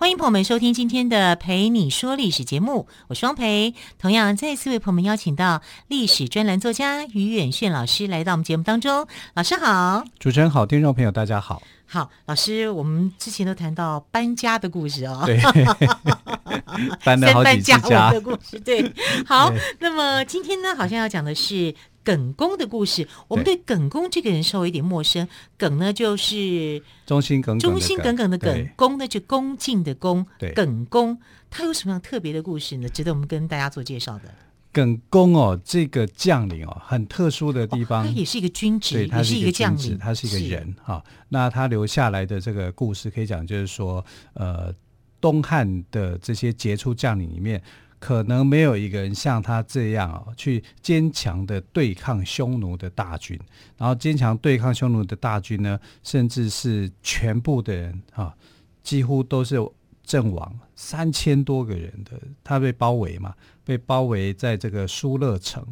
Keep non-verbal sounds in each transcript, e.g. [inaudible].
欢迎朋友们收听今天的《陪你说历史》节目，我是汪培。同样再次为朋友们邀请到历史专栏作家于远炫老师来到我们节目当中。老师好，主持人好，听众朋友大家好。好，老师，我们之前都谈到搬家的故事哦，对，[laughs] 搬了好几次家的故事。对，好，[laughs] 那么今天呢，好像要讲的是。耿恭的故事，我们对耿恭这个人稍微有点陌生。耿呢，就是忠心耿耿，忠心耿耿的耿；恭呢，就恭敬的恭。对，耿恭他有什么样特别的故事呢？值得我们跟大家做介绍的。耿恭哦，这个将领哦，很特殊的地方，哦、他也是一个军职，对，他是一个将领，他是一个人哈。那他留下来的这个故事，可以讲就是说，呃，东汉的这些杰出将领里面。可能没有一个人像他这样哦，去坚强的对抗匈奴的大军，然后坚强对抗匈奴的大军呢，甚至是全部的人啊，几乎都是阵亡，三千多个人的，他被包围嘛，被包围在这个疏勒城。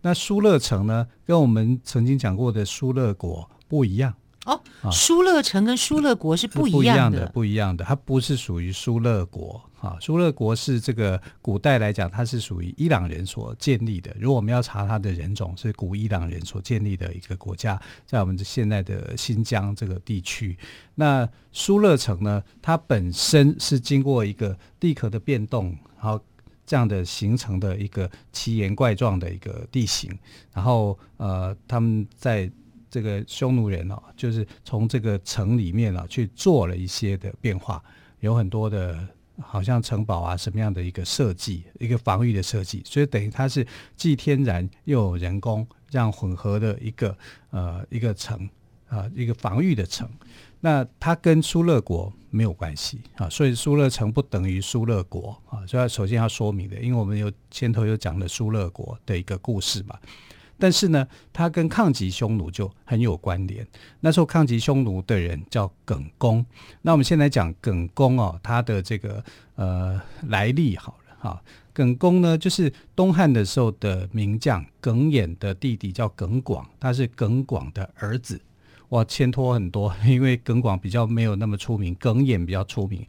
那疏勒城呢，跟我们曾经讲过的疏勒国不一样。哦，疏勒城跟疏勒国是不一样的，不一样的，它不是属于疏勒国啊。疏勒国是这个古代来讲，它是属于伊朗人所建立的。如果我们要查它的人种，是古伊朗人所建立的一个国家，在我们现在的新疆这个地区。那疏勒城呢，它本身是经过一个地壳的变动，然后这样的形成的一个奇岩怪状的一个地形。然后呃，他们在这个匈奴人哦，就是从这个城里面啊去做了一些的变化，有很多的，好像城堡啊什么样的一个设计，一个防御的设计，所以等于它是既天然又有人工这样混合的一个呃一个城啊，一个防御的城。那它跟疏勒国没有关系啊，所以疏勒城不等于疏勒国啊，所以首先要说明的，因为我们有前头有讲了疏勒国的一个故事嘛。但是呢，他跟抗击匈奴就很有关联。那时候抗击匈奴的人叫耿恭。那我们先来讲耿恭哦，他的这个呃来历好了哈。耿恭呢，就是东汉的时候的名将耿弇的弟弟，叫耿广，他是耿广的儿子。哇，牵拖很多，因为耿广比较没有那么出名，耿弇比较出名。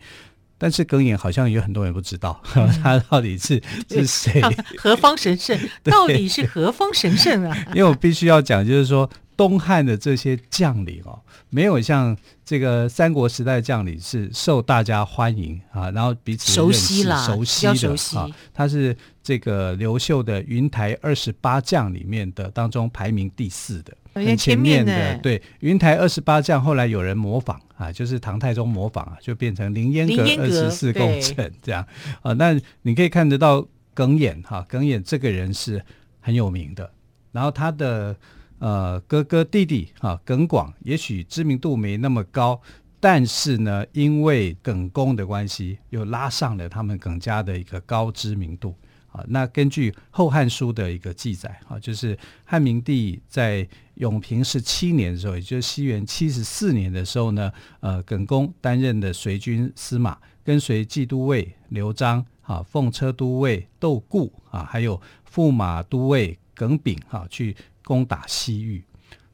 但是耿弇好像有很多人不知道，嗯、[laughs] 他到底是是谁？[laughs] 何方神圣？[laughs] 到底是何方神圣啊？因为我必须要讲，就是说东汉的这些将领哦，没有像这个三国时代的将领是受大家欢迎啊，然后彼此熟悉了，熟悉的啊。他是这个刘秀的云台二十八将里面的当中排名第四的。很前面的，对，云台二十八将，后来有人模仿啊，就是唐太宗模仿啊，就变成凌烟阁二十四功臣这样啊。那你可以看得到耿弇哈，耿弇这个人是很有名的。然后他的呃哥哥弟弟哈耿广，也许知名度没那么高，但是呢，因为耿恭的关系，又拉上了他们耿家的一个高知名度。那根据《后汉书》的一个记载，啊，就是汉明帝在永平十七年的时候，也就是西元七十四年的时候呢，呃，耿恭担任的随军司马，跟随骑都尉刘璋、啊，奉车都尉窦固啊，还有驸马都尉耿炳啊，去攻打西域。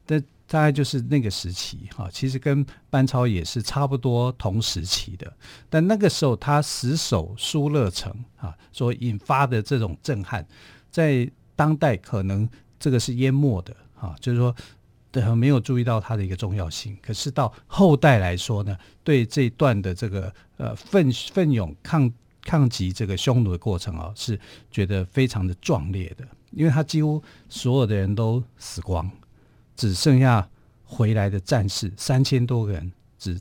但大概就是那个时期哈，其实跟班超也是差不多同时期的。但那个时候他死守疏勒城啊，所引发的这种震撼，在当代可能这个是淹没的啊，就是说对没有注意到它的一个重要性。可是到后代来说呢，对这一段的这个呃奋奋勇抗抗击这个匈奴的过程啊，是觉得非常的壮烈的，因为他几乎所有的人都死光。只剩下回来的战士三千多个人，只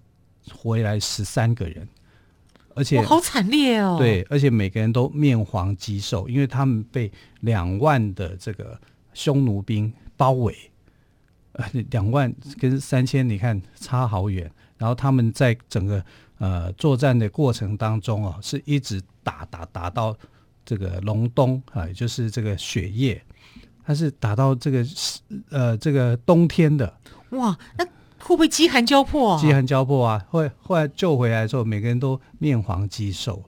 回来十三个人，而且好惨烈哦！对，而且每个人都面黄肌瘦，因为他们被两万的这个匈奴兵包围。呃，两万跟三千，你看差好远。然后他们在整个呃作战的过程当中哦，是一直打打打到这个隆冬啊，也就是这个雪夜。它是打到这个呃这个冬天的。哇，那会不会饥寒交迫啊？饥寒交迫啊！后来后来救回来之后，每个人都面黄肌瘦，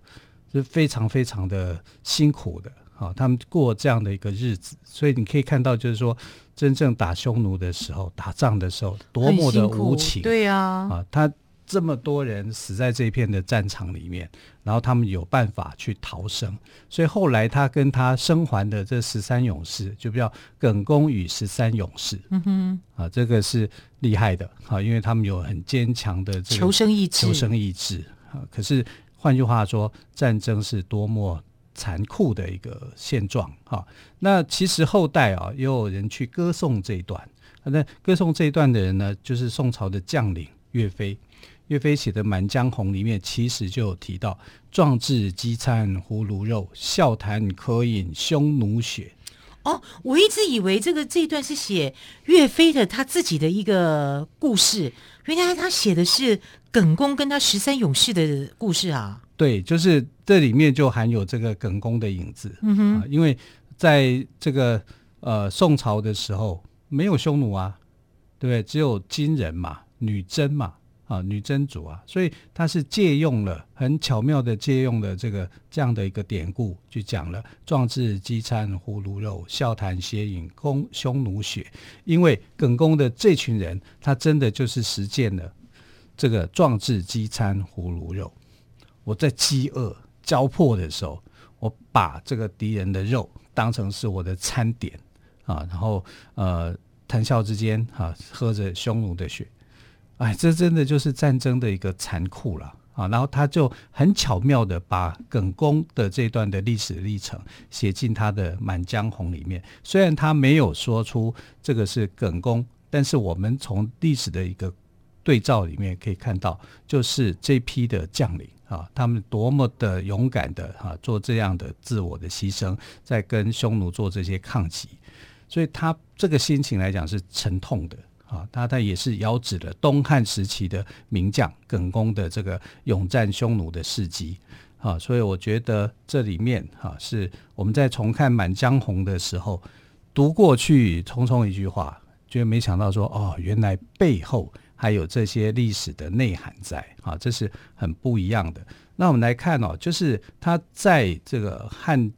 是非常非常的辛苦的。好，他们过这样的一个日子，所以你可以看到，就是说，真正打匈奴的时候，打仗的时候，多么的无情。对呀，啊，他这么多人死在这一片的战场里面，然后他们有办法去逃生，所以后来他跟他生还的这十三勇士，就叫耿恭与十三勇士。嗯哼，啊，这个是厉害的，啊，因为他们有很坚强的这个求生意志。求生意志啊，可是换句话说，战争是多么。残酷的一个现状哈，那其实后代啊，也有人去歌颂这一段。那歌颂这一段的人呢，就是宋朝的将领岳飞。岳飞写的《满江红》里面，其实就有提到“壮志饥餐胡虏肉，笑谈渴饮匈奴血”。哦，我一直以为这个这一段是写岳飞的他自己的一个故事，原来他写的是耿恭跟他十三勇士的故事啊。对，就是这里面就含有这个耿恭的影子。嗯哼，啊，因为在这个呃宋朝的时候没有匈奴啊，对不对？只有金人嘛，女真嘛。啊，女真族啊，所以他是借用了很巧妙的借用了这个这样的一个典故，就讲了“壮志饥餐胡虏肉，笑谈血饮匈匈奴血”。因为耿恭的这群人，他真的就是实践了这个“壮志饥餐胡虏肉”。我在饥饿交迫的时候，我把这个敌人的肉当成是我的餐点啊，然后呃谈笑之间啊，喝着匈奴的血。哎，这真的就是战争的一个残酷了啊！然后他就很巧妙的把耿恭的这段的历史历程写进他的《满江红》里面。虽然他没有说出这个是耿恭，但是我们从历史的一个对照里面可以看到，就是这批的将领啊，他们多么的勇敢的啊，做这样的自我的牺牲，在跟匈奴做这些抗击，所以他这个心情来讲是沉痛的。啊，他他也是遥指了东汉时期的名将耿恭的这个勇战匈奴的事迹啊，所以我觉得这里面哈是我们在重看《满江红》的时候读过去，匆匆一句话，就没想到说哦，原来背后还有这些历史的内涵在啊，这是很不一样的。那我们来看哦，就是他在这个汉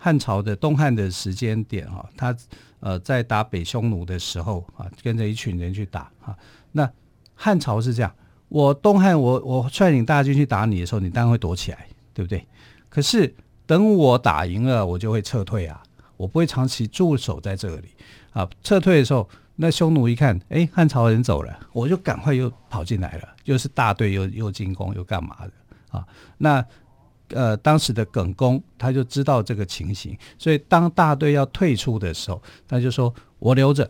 汉朝的东汉的时间点哈，他。呃，在打北匈奴的时候啊，跟着一群人去打啊。那汉朝是这样，我东汉我我率领大军去打你的时候，你当然会躲起来，对不对？可是等我打赢了，我就会撤退啊，我不会长期驻守在这里啊。撤退的时候，那匈奴一看，哎，汉朝人走了，我就赶快又跑进来了，又是大队又又进攻又干嘛的啊？那。呃，当时的耿恭他就知道这个情形，所以当大队要退出的时候，他就说：“我留着，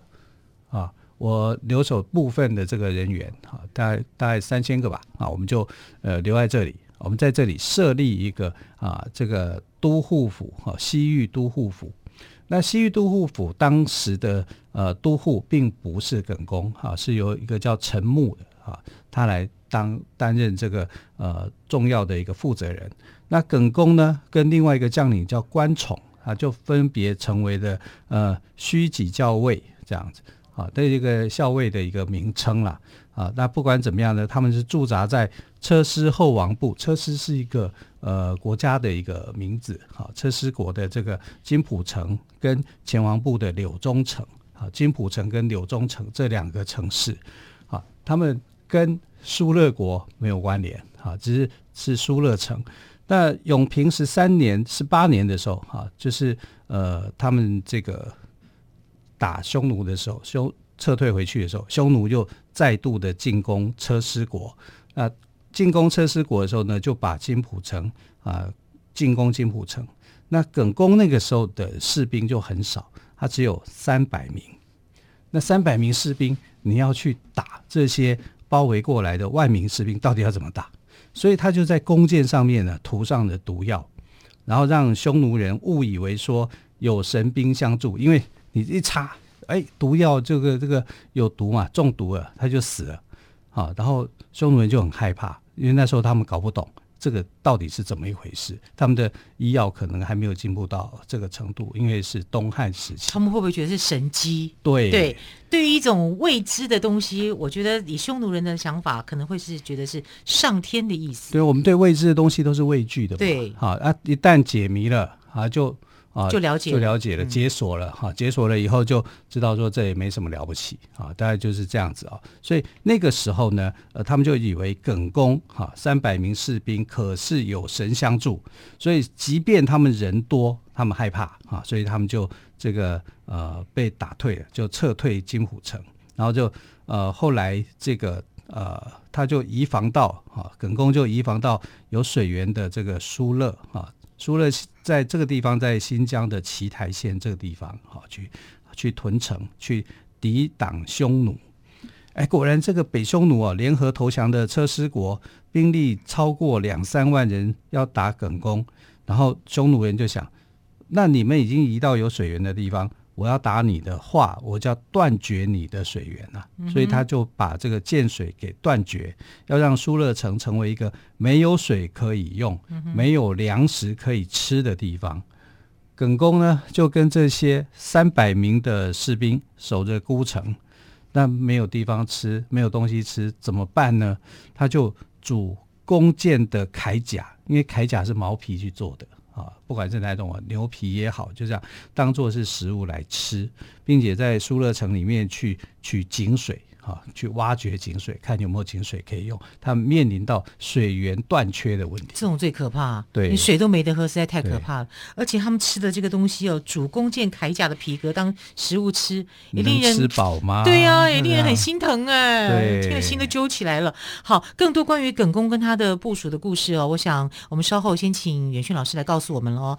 啊，我留守部分的这个人员，啊，大概大概三千个吧，啊，我们就呃留在这里，我们在这里设立一个啊，这个都护府，哈、西域都护府。那西域都护府当时的呃都护并不是耿恭，哈、啊，是由一个叫陈穆的，啊，他来当担任这个呃重要的一个负责人。”那耿恭呢，跟另外一个将领叫关宠啊，就分别成为了呃虚己校尉这样子啊，的一个校尉的一个名称啦啊。那不管怎么样呢，他们是驻扎在车师后王部，车师是一个呃国家的一个名字啊。车师国的这个金浦城跟前王部的柳中城啊，金浦城跟柳中城这两个城市啊，他们跟疏勒国没有关联啊，只是是疏勒城。那永平十三年、十八年的时候，哈，就是呃，他们这个打匈奴的时候，匈撤退回去的时候，匈奴又再度的进攻车师国。那进攻车师国的时候呢，就把金浦城啊进攻金浦城。那耿恭那个时候的士兵就很少，他只有三百名。那三百名士兵，你要去打这些包围过来的万名士兵，到底要怎么打？所以他就在弓箭上面呢涂上了毒药，然后让匈奴人误以为说有神兵相助，因为你一插，哎，毒药这个这个有毒嘛，中毒了他就死了，啊，然后匈奴人就很害怕，因为那时候他们搞不懂这个到底是怎么一回事？他们的医药可能还没有进步到这个程度，因为是东汉时期。他们会不会觉得是神机？对对，对于一种未知的东西，我觉得以匈奴人的想法，可能会是觉得是上天的意思。对，我们对未知的东西都是畏惧的嘛。对，好啊，一旦解谜了啊，就。啊，就了解，就了解了，解锁了哈、嗯，解锁了以后就知道说这也没什么了不起啊，大概就是这样子啊。所以那个时候呢，呃，他们就以为耿恭哈三百名士兵可是有神相助，所以即便他们人多，他们害怕啊，所以他们就这个呃被打退了，就撤退金虎城，然后就呃后来这个呃他就移防到啊，耿恭就移防到有水源的这个疏勒啊。除了在这个地方，在新疆的奇台县这个地方，好去去屯城，去抵挡匈奴。哎，果然这个北匈奴啊，联合投降的车师国，兵力超过两三万人，要打耿恭。然后匈奴人就想，那你们已经移到有水源的地方。我要打你的话，我就要断绝你的水源啊、嗯！所以他就把这个建水给断绝，要让疏勒城成为一个没有水可以用、嗯、没有粮食可以吃的地方。耿恭呢，就跟这些三百名的士兵守着孤城，那没有地方吃，没有东西吃，怎么办呢？他就煮弓箭的铠甲，因为铠甲是毛皮去做的。啊，不管是哪种啊，牛皮也好，就这样当做是食物来吃，并且在疏勒城里面去取井水。啊，去挖掘井水，看有没有井水可以用。他们面临到水源断缺的问题，这种最可怕。对，你水都没得喝，实在太可怕了。而且他们吃的这个东西哦，主弓箭铠甲的皮革当食物吃，也令人吃饱吗？对呀、啊，也令人很心疼哎，对，听了心都揪起来了。好，更多关于耿公跟他的部署的故事哦，我想我们稍后先请远迅老师来告诉我们喽。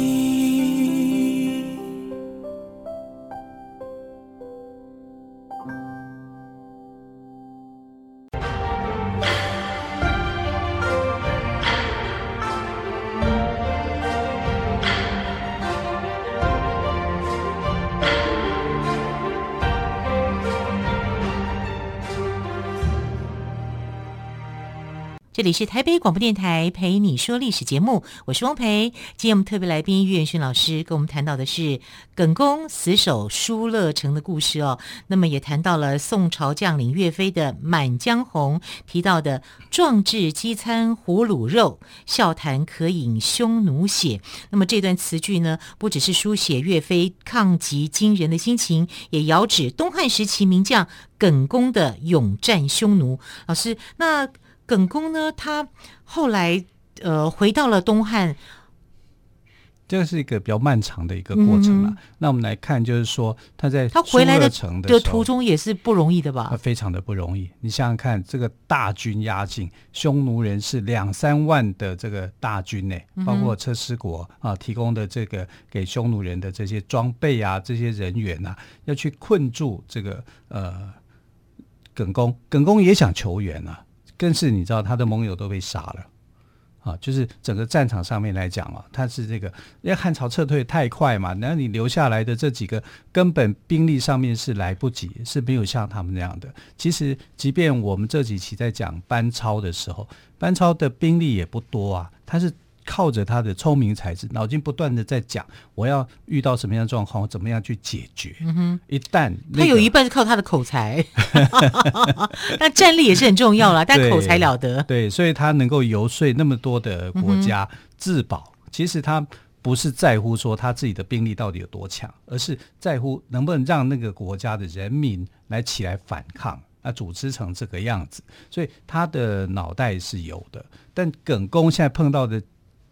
这里是台北广播电台陪你说历史节目，我是汪培。今天我们特别来宾于远勋老师跟我们谈到的是耿恭死守疏勒城的故事哦。那么也谈到了宋朝将领岳飞的《满江红》，提到的“壮志饥餐胡虏肉，笑谈渴饮匈奴血”。那么这段词句呢，不只是书写岳飞抗击金人的心情，也遥指东汉时期名将耿恭的勇战匈奴。老师，那。耿恭呢，他后来呃回到了东汉，这是一个比较漫长的一个过程了，嗯。那我们来看，就是说他在他回来的的途中也是不容易的吧？他非常的不容易。你想想看，这个大军压境，匈奴人是两三万的这个大军呢，包括车师国啊提供的这个给匈奴人的这些装备啊，这些人员啊，要去困住这个呃耿恭。耿恭也想求援啊。更是你知道他的盟友都被杀了，啊，就是整个战场上面来讲啊，他是这个因为汉朝撤退太快嘛，然后你留下来的这几个根本兵力上面是来不及，是没有像他们那样的。其实，即便我们这几期在讲班超的时候，班超的兵力也不多啊，他是。靠着他的聪明才智，脑筋不断的在讲，我要遇到什么样的状况，我怎么样去解决。嗯哼，一旦、那个、他有一半是靠他的口才，[laughs] 那战力也是很重要啦，[laughs] 但口才了得。对，所以他能够游说那么多的国家自保、嗯，其实他不是在乎说他自己的兵力到底有多强，而是在乎能不能让那个国家的人民来起来反抗，啊，组织成这个样子。所以他的脑袋是有的，但耿恭现在碰到的。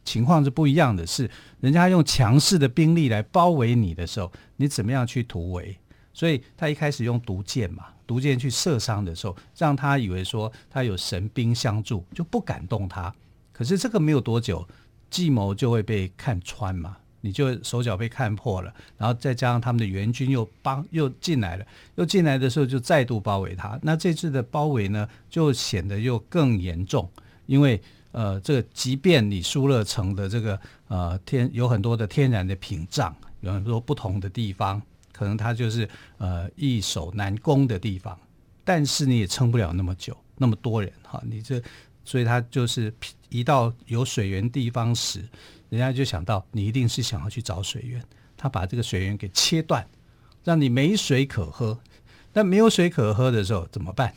情况是不一样的，是人家用强势的兵力来包围你的时候，你怎么样去突围？所以他一开始用毒箭嘛，毒箭去射伤的时候，让他以为说他有神兵相助，就不敢动他。可是这个没有多久，计谋就会被看穿嘛，你就手脚被看破了，然后再加上他们的援军又帮又进来了，又进来的时候就再度包围他。那这次的包围呢，就显得又更严重，因为呃，这个即便你疏勒城的这个呃天有很多的天然的屏障，有很多不同的地方。可能它就是呃易守难攻的地方，但是你也撑不了那么久，那么多人哈，你这所以他就是一到有水源地方时，人家就想到你一定是想要去找水源，他把这个水源给切断，让你没水可喝。但没有水可喝的时候怎么办？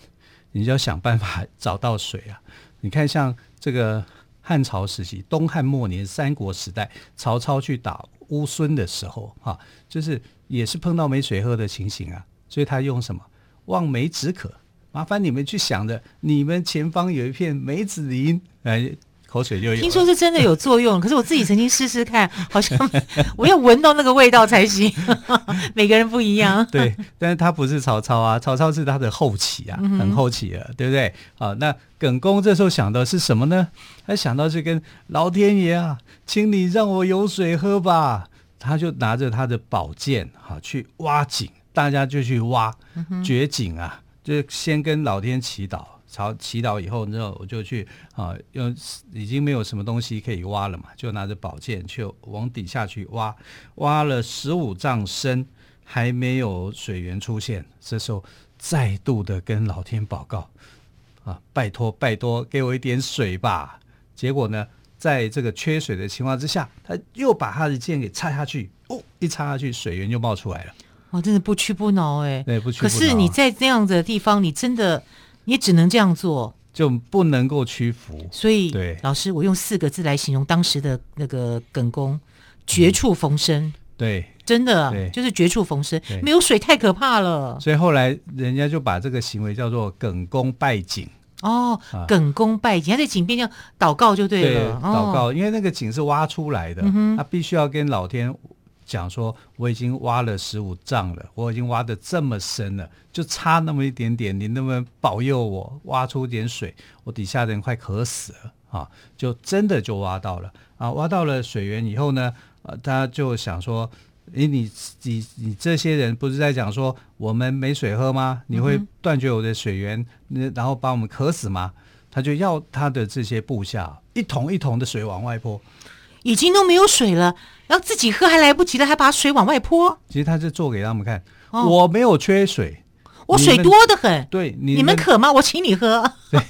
你就要想办法找到水啊！你看像这个汉朝时期、东汉末年、三国时代，曹操去打乌孙的时候，哈，就是。也是碰到没水喝的情形啊，所以他用什么望梅止渴？麻烦你们去想着，你们前方有一片梅子林，哎，口水就有。听说是真的有作用，[laughs] 可是我自己曾经试试看，好像 [laughs] 我要闻到那个味道才行。[laughs] 每个人不一样。对，但是他不是曹操啊，曹操是他的后期啊，很后期了，对不对？好，那耿恭这时候想到是什么呢？他想到是跟老天爷啊，请你让我有水喝吧。他就拿着他的宝剑，哈，去挖井，大家就去挖掘井啊，就先跟老天祈祷，朝祈祷以后，之后我就去啊，用已经没有什么东西可以挖了嘛，就拿着宝剑去往底下去挖，挖了十五丈深，还没有水源出现，这时候再度的跟老天祷告，啊，拜托拜托，给我一点水吧。结果呢？在这个缺水的情况之下，他又把他的剑给插下去，哦，一插下去，水源就冒出来了。哇，真的不屈不挠哎！对，不屈不挠。可是你在这样的地方，你真的你只能这样做，就不能够屈服。所以，对老师，我用四个字来形容当时的那个耿公：绝处逢生。嗯、对，真的对就是绝处逢生。没有水太可怕了，所以后来人家就把这个行为叫做耿公拜井。哦，耿公拜井，他在井边这样祷告就对了。对，祷告，因为那个井是挖出来的，嗯、他必须要跟老天讲说：“我已经挖了十五丈了，我已经挖得这么深了，就差那么一点点，你能不能保佑我挖出点水？我底下的人快渴死了啊！”就真的就挖到了啊！挖到了水源以后呢，他就想说。诶，你你你这些人不是在讲说我们没水喝吗？你会断绝我的水源，然后把我们渴死吗？他就要他的这些部下一桶一桶的水往外泼，已经都没有水了，然后自己喝还来不及了，还把水往外泼。其实他是做给他们看，哦、我没有缺水。我水多得很，对，你们，你们渴吗？我请你喝。对，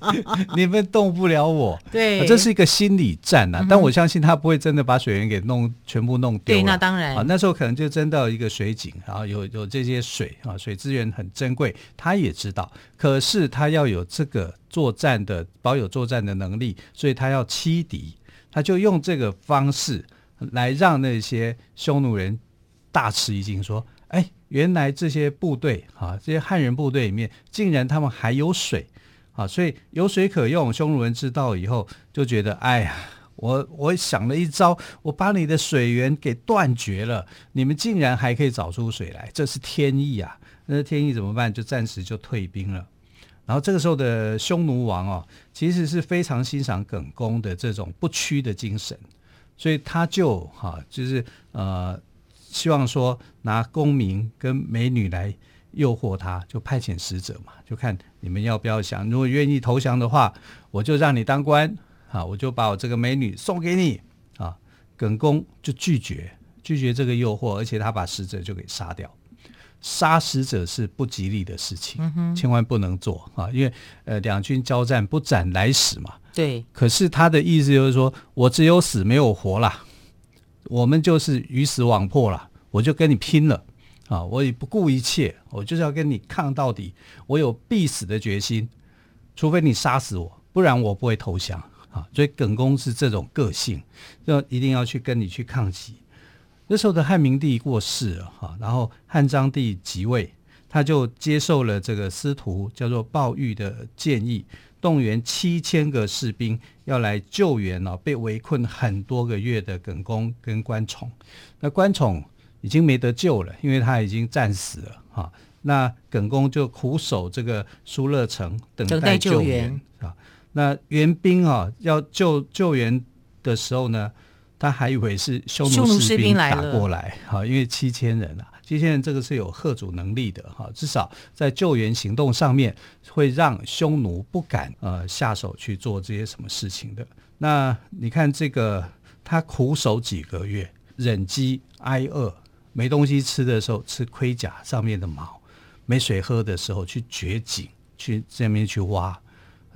[laughs] 你们动不了我。对，这是一个心理战呐、啊。嗯、但我相信他不会真的把水源给弄全部弄丢。对，那当然。啊，那时候可能就真到一个水井，然后有有这些水啊，水资源很珍贵，他也知道。可是他要有这个作战的，保有作战的能力，所以他要欺敌，他就用这个方式来让那些匈奴人大吃一惊，说：“哎。”原来这些部队啊，这些汉人部队里面，竟然他们还有水啊！所以有水可用。匈奴人知道以后，就觉得哎呀，我我想了一招，我把你的水源给断绝了，你们竟然还可以找出水来，这是天意啊！那天意怎么办？就暂时就退兵了。然后这个时候的匈奴王哦，其实是非常欣赏耿恭的这种不屈的精神，所以他就哈，就是呃。希望说拿功名跟美女来诱惑他，就派遣使者嘛，就看你们要不要降。如果愿意投降的话，我就让你当官啊，我就把我这个美女送给你啊。耿恭就拒绝，拒绝这个诱惑，而且他把使者就给杀掉。杀死者是不吉利的事情，嗯、千万不能做啊，因为呃两军交战不斩来使嘛。对。可是他的意思就是说我只有死没有活啦。我们就是鱼死网破了，我就跟你拼了啊！我也不顾一切，我就是要跟你抗到底，我有必死的决心，除非你杀死我，不然我不会投降啊！所以耿恭是这种个性，要一定要去跟你去抗击。那时候的汉明帝过世了哈，然后汉章帝即位，他就接受了这个司徒叫做鲍玉的建议。动员七千个士兵要来救援哦，被围困很多个月的耿恭跟关宠。那关宠已经没得救了，因为他已经战死了哈、啊。那耿恭就苦守这个疏勒城，等待救援啊。那援兵啊要救救援的时候呢，他还以为是匈奴士兵打过来，哈，因为七千人啊，七千人这个是有吓阻能力的哈，至少在救援行动上面会让匈奴不敢呃下手去做这些什么事情的。那你看这个，他苦守几个月，忍饥挨饿，没东西吃的时候吃盔甲上面的毛，没水喝的时候去掘井，去这边去挖，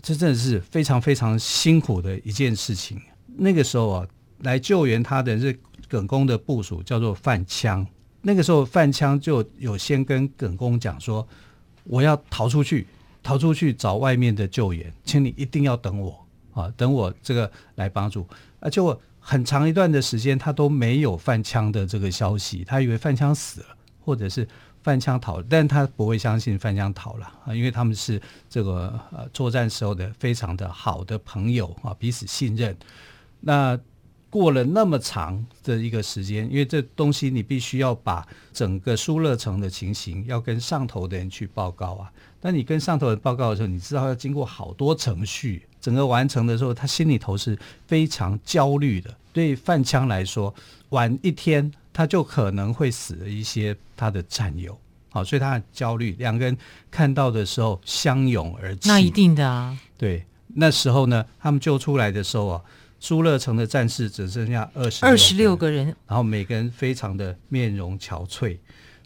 这真的是非常非常辛苦的一件事情。那个时候啊。来救援他的是耿恭的部署，叫做范枪。那个时候，范枪就有先跟耿恭讲说：“我要逃出去，逃出去找外面的救援，请你一定要等我啊，等我这个来帮助。”而且我很长一段的时间，他都没有范枪的这个消息，他以为范枪死了，或者是范枪逃，但他不会相信范枪逃了啊，因为他们是这个呃作战时候的非常的好的朋友啊，彼此信任。那过了那么长的一个时间，因为这东西你必须要把整个疏勒城的情形要跟上头的人去报告啊。那你跟上头人报告的时候，你知道要经过好多程序，整个完成的时候，他心里头是非常焦虑的。对范枪来说，晚一天他就可能会死了一些他的战友，好，所以他很焦虑。两个人看到的时候相拥而泣，那一定的啊。对，那时候呢，他们救出来的时候啊。疏勒城的战士只剩下二十二十六个人，然后每个人非常的面容憔悴。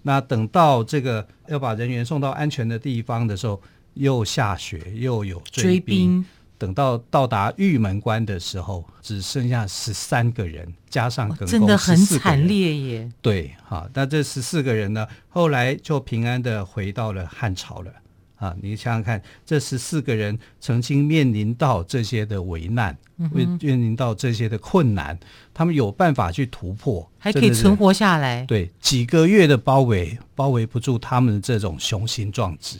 那等到这个要把人员送到安全的地方的时候，又下雪，又有追兵。追兵等到到达玉门关的时候，只剩下十三个人，加上真的很惨烈耶。对，哈，那这十四个人呢，后来就平安的回到了汉朝了。啊，你想想看，这十四个人曾经面临到这些的危难，会、嗯、面临到这些的困难，他们有办法去突破，还可以存活下来。对，几个月的包围，包围不住他们的这种雄心壮志。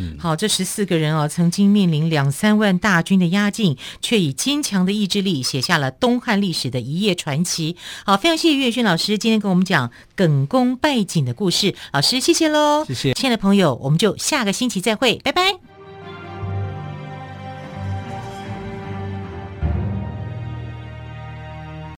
嗯，好，这十四个人啊，曾经面临两三万大军的压境，却以坚强的意志力写下了东汉历史的一页传奇。好，非常谢谢岳轩老师今天跟我们讲耿恭拜景的故事。老师，谢谢喽，谢谢，亲爱的朋友，我们就下个星期再会，拜拜。